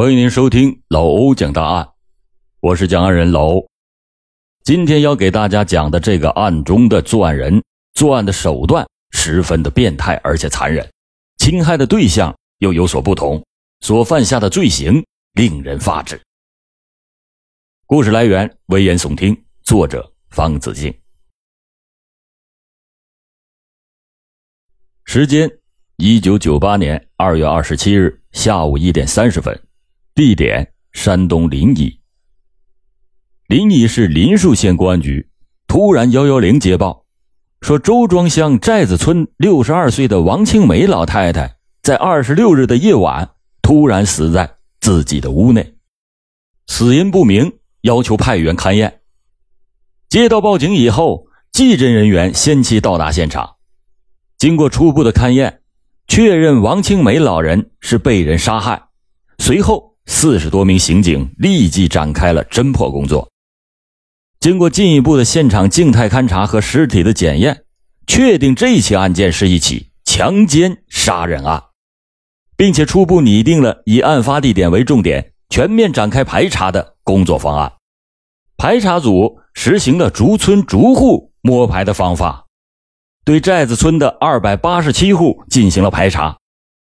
欢迎您收听老欧讲大案，我是讲案人老欧。今天要给大家讲的这个案中的作案人，作案的手段十分的变态而且残忍，侵害的对象又有所不同，所犯下的罪行令人发指。故事来源危言耸听，作者方子敬。时间：一九九八年二月二十七日下午一点三十分。地点：山东临沂。临沂市临树县公安局突然幺幺零接报，说周庄乡寨子村六十二岁的王青梅老太太在二十六日的夜晚突然死在自己的屋内，死因不明，要求派员勘验。接到报警以后，技侦人员先期到达现场，经过初步的勘验，确认王青梅老人是被人杀害，随后。四十多名刑警立即展开了侦破工作。经过进一步的现场静态勘查和尸体的检验，确定这起案件是一起强奸杀人案，并且初步拟定了以案发地点为重点、全面展开排查的工作方案。排查组实行了逐村逐户摸排的方法，对寨子村的二百八十七户进行了排查。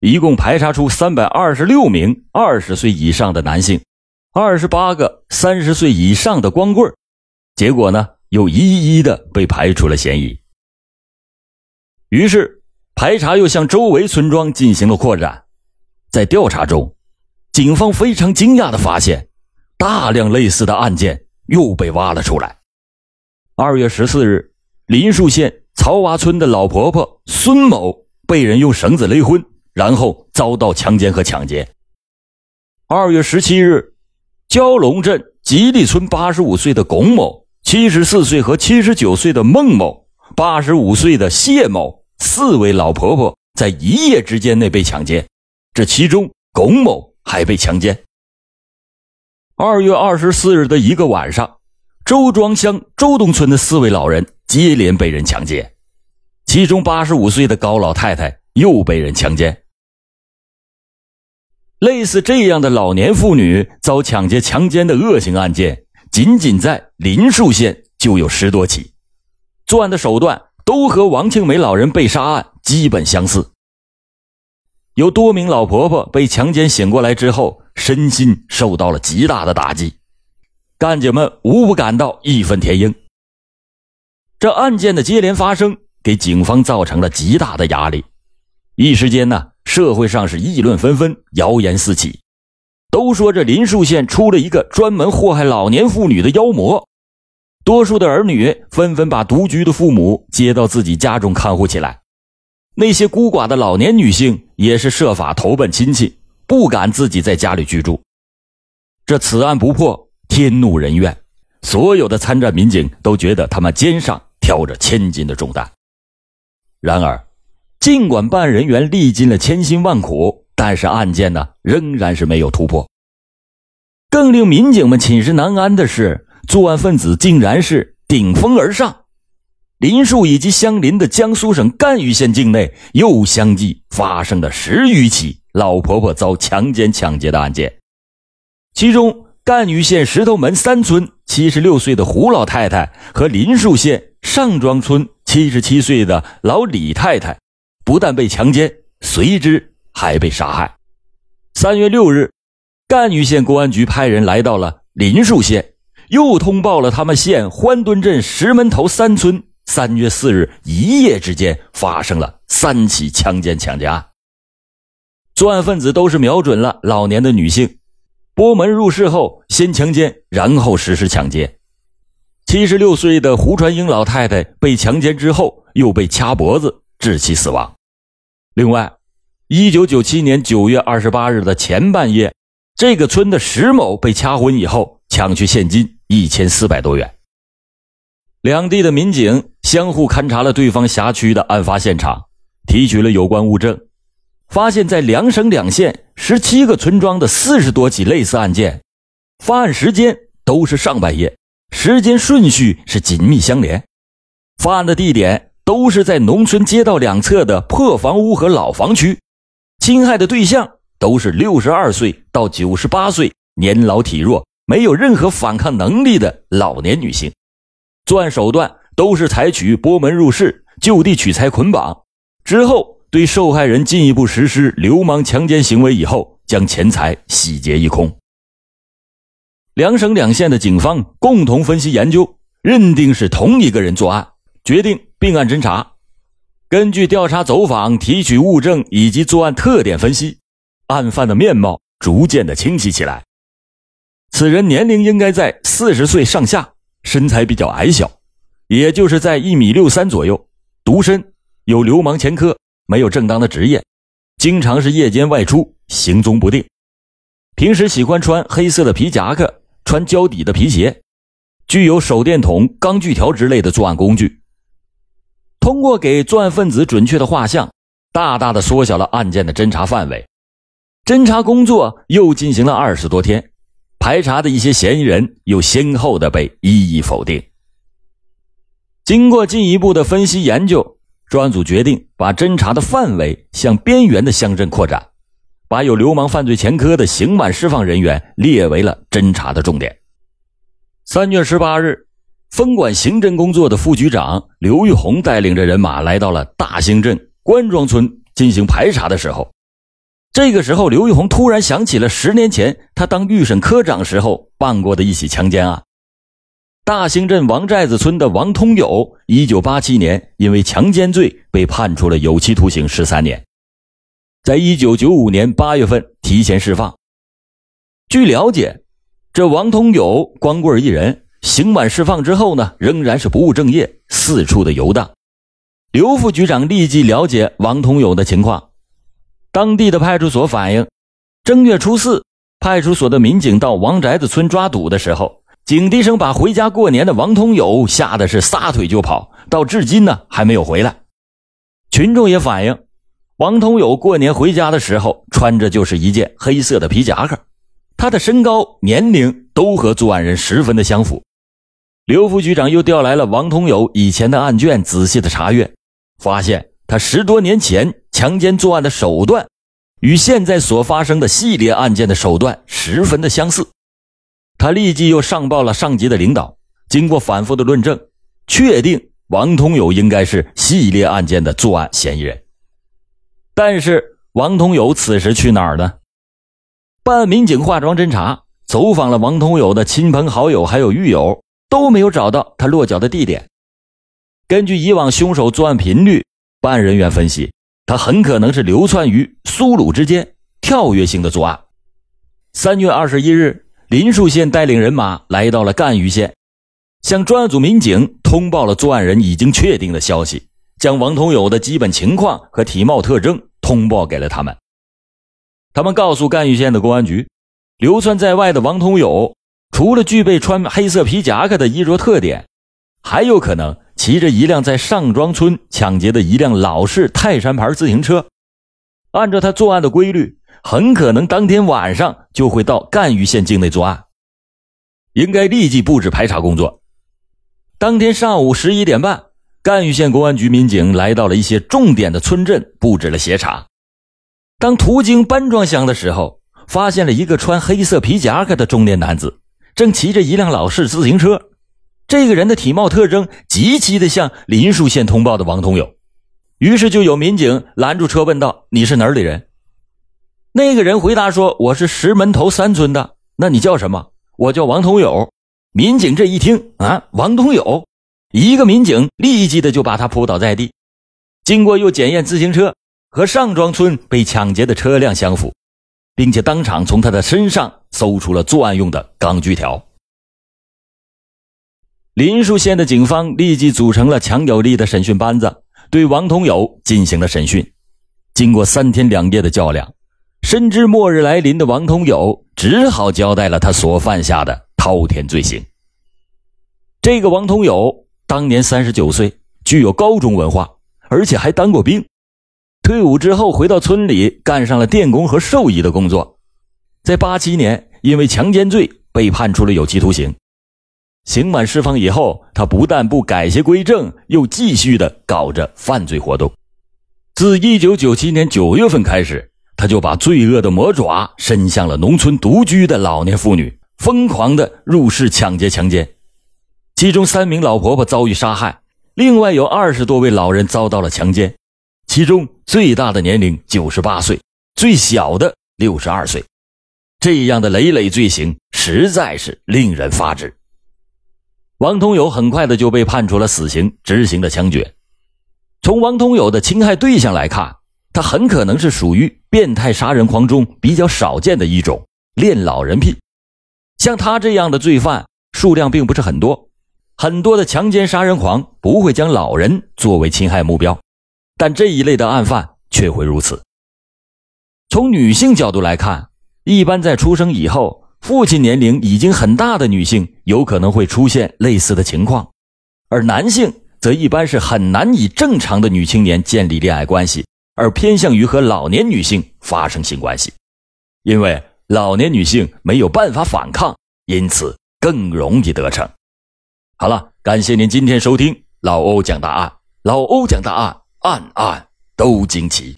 一共排查出三百二十六名二十岁以上的男性，二十八个三十岁以上的光棍结果呢，又一一的被排除了嫌疑。于是，排查又向周围村庄进行了扩展。在调查中，警方非常惊讶的发现，大量类似的案件又被挖了出来。二月十四日，林树县曹洼村的老婆婆孙某被人用绳子勒昏。然后遭到强奸和抢劫。二月十七日，蛟龙镇吉利村八十五岁的龚某、七十四岁和七十九岁的孟某、八十五岁的谢某四位老婆婆在一夜之间内被抢劫，这其中龚某还被强奸。二月二十四日的一个晚上，周庄乡周东村的四位老人接连被人抢劫，其中八十五岁的高老太太又被人强奸。类似这样的老年妇女遭抢劫、强奸的恶性案件，仅仅在林树县就有十多起，作案的手段都和王庆梅老人被杀案基本相似。有多名老婆婆被强奸醒过来之后，身心受到了极大的打击，干警们无不感到义愤填膺。这案件的接连发生，给警方造成了极大的压力，一时间呢。社会上是议论纷纷，谣言四起，都说这林树县出了一个专门祸害老年妇女的妖魔。多数的儿女纷纷把独居的父母接到自己家中看护起来，那些孤寡的老年女性也是设法投奔亲戚，不敢自己在家里居住。这此案不破，天怒人怨，所有的参战民警都觉得他们肩上挑着千斤的重担。然而。尽管办案人员历尽了千辛万苦，但是案件呢仍然是没有突破。更令民警们寝食难安的是，作案分子竟然是顶风而上。林树以及相邻的江苏省赣榆县境内又相继发生了十余起老婆婆遭强奸抢劫的案件，其中赣榆县石头门三村七十六岁的胡老太太和林树县上庄村七十七岁的老李太太。不但被强奸，随之还被杀害。三月六日，赣榆县公安局派人来到了林树县，又通报了他们县欢墩镇石门头三村三月四日一夜之间发生了三起强奸抢劫案。作案分子都是瞄准了老年的女性，拨门入室后先强奸，然后实施抢劫。七十六岁的胡传英老太太被强奸之后，又被掐脖子致其死亡。另外，一九九七年九月二十八日的前半夜，这个村的石某被掐昏以后，抢去现金一千四百多元。两地的民警相互勘察了对方辖区的案发现场，提取了有关物证，发现，在两省两县十七个村庄的四十多起类似案件，发案时间都是上半夜，时间顺序是紧密相连，发案的地点。都是在农村街道两侧的破房屋和老房区，侵害的对象都是六十二岁到九十八岁，年老体弱，没有任何反抗能力的老年女性。作案手段都是采取拨门入室、就地取材捆绑，之后对受害人进一步实施流氓强奸行为，以后将钱财洗劫一空。两省两县的警方共同分析研究，认定是同一个人作案，决定并案侦查。根据调查走访、提取物证以及作案特点分析，案犯的面貌逐渐的清晰起来。此人年龄应该在四十岁上下，身材比较矮小，也就是在一米六三左右，独身，有流氓前科，没有正当的职业，经常是夜间外出，行踪不定。平时喜欢穿黑色的皮夹克。穿胶底的皮鞋，具有手电筒、钢锯条之类的作案工具。通过给作案分子准确的画像，大大的缩小了案件的侦查范围。侦查工作又进行了二十多天，排查的一些嫌疑人又先后的被一一否定。经过进一步的分析研究，专案组决定把侦查的范围向边缘的乡镇扩展。把有流氓犯罪前科的刑满释放人员列为了侦查的重点。三月十八日，分管刑侦工作的副局长刘玉红带领着人马来到了大兴镇关庄村进行排查的时候，这个时候，刘玉红突然想起了十年前他当预审科长时候办过的一起强奸案。大兴镇王寨子村的王通友，一九八七年因为强奸罪被判处了有期徒刑十三年。在一九九五年八月份提前释放。据了解，这王通友光棍一人，刑满释放之后呢，仍然是不务正业，四处的游荡。刘副局长立即了解王通友的情况，当地的派出所反映，正月初四，派出所的民警到王宅子村抓赌的时候，警笛声把回家过年的王通友吓得是撒腿就跑，到至今呢还没有回来。群众也反映。王通友过年回家的时候，穿着就是一件黑色的皮夹克，他的身高、年龄都和作案人十分的相符。刘副局长又调来了王通友以前的案卷，仔细的查阅，发现他十多年前强奸作案的手段，与现在所发生的系列案件的手段十分的相似。他立即又上报了上级的领导，经过反复的论证，确定王通友应该是系列案件的作案嫌疑人。但是王通友此时去哪儿呢？办案民警化妆侦查，走访了王通友的亲朋好友，还有狱友，都没有找到他落脚的地点。根据以往凶手作案频率，办案人员分析，他很可能是流窜于苏鲁之间，跳跃性的作案。三月二十一日，林树县带领人马来到了赣榆县，向专案组民警通报了作案人已经确定的消息，将王通友的基本情况和体貌特征。通报给了他们，他们告诉赣榆县的公安局，流窜在外的王通友，除了具备穿黑色皮夹克的衣着特点，还有可能骑着一辆在上庄村抢劫的一辆老式泰山牌自行车。按照他作案的规律，很可能当天晚上就会到赣榆县境内作案，应该立即布置排查工作。当天上午十一点半。赣榆县公安局民警来到了一些重点的村镇，布置了协查。当途经班庄乡的时候，发现了一个穿黑色皮夹克的中年男子，正骑着一辆老式自行车。这个人的体貌特征极其的像林树县通报的王通友，于是就有民警拦住车问道：“你是哪里人？”那个人回答说：“我是石门头三村的。”那你叫什么？我叫王通友。民警这一听啊，王通友。一个民警立即的就把他扑倒在地，经过又检验自行车和上庄村被抢劫的车辆相符，并且当场从他的身上搜出了作案用的钢锯条。林树县的警方立即组成了强有力的审讯班子，对王同友进行了审讯。经过三天两夜的较量，深知末日来临的王同友只好交代了他所犯下的滔天罪行。这个王同友。当年三十九岁，具有高中文化，而且还当过兵。退伍之后回到村里，干上了电工和兽医的工作。在八七年，因为强奸罪被判处了有期徒刑。刑满释放以后，他不但不改邪归正，又继续的搞着犯罪活动。自一九九七年九月份开始，他就把罪恶的魔爪伸向了农村独居的老年妇女，疯狂的入室抢劫、强奸。其中三名老婆婆遭遇杀害，另外有二十多位老人遭到了强奸，其中最大的年龄九十八岁，最小的六十二岁。这样的累累罪行实在是令人发指。王通友很快的就被判处了死刑，执行了枪决。从王通友的侵害对象来看，他很可能是属于变态杀人狂中比较少见的一种恋老人癖。像他这样的罪犯数量并不是很多。很多的强奸杀人狂不会将老人作为侵害目标，但这一类的案犯却会如此。从女性角度来看，一般在出生以后，父亲年龄已经很大的女性有可能会出现类似的情况，而男性则一般是很难以正常的女青年建立恋爱关系，而偏向于和老年女性发生性关系，因为老年女性没有办法反抗，因此更容易得逞。好了，感谢您今天收听老欧讲大案。老欧讲大案，案案都惊奇。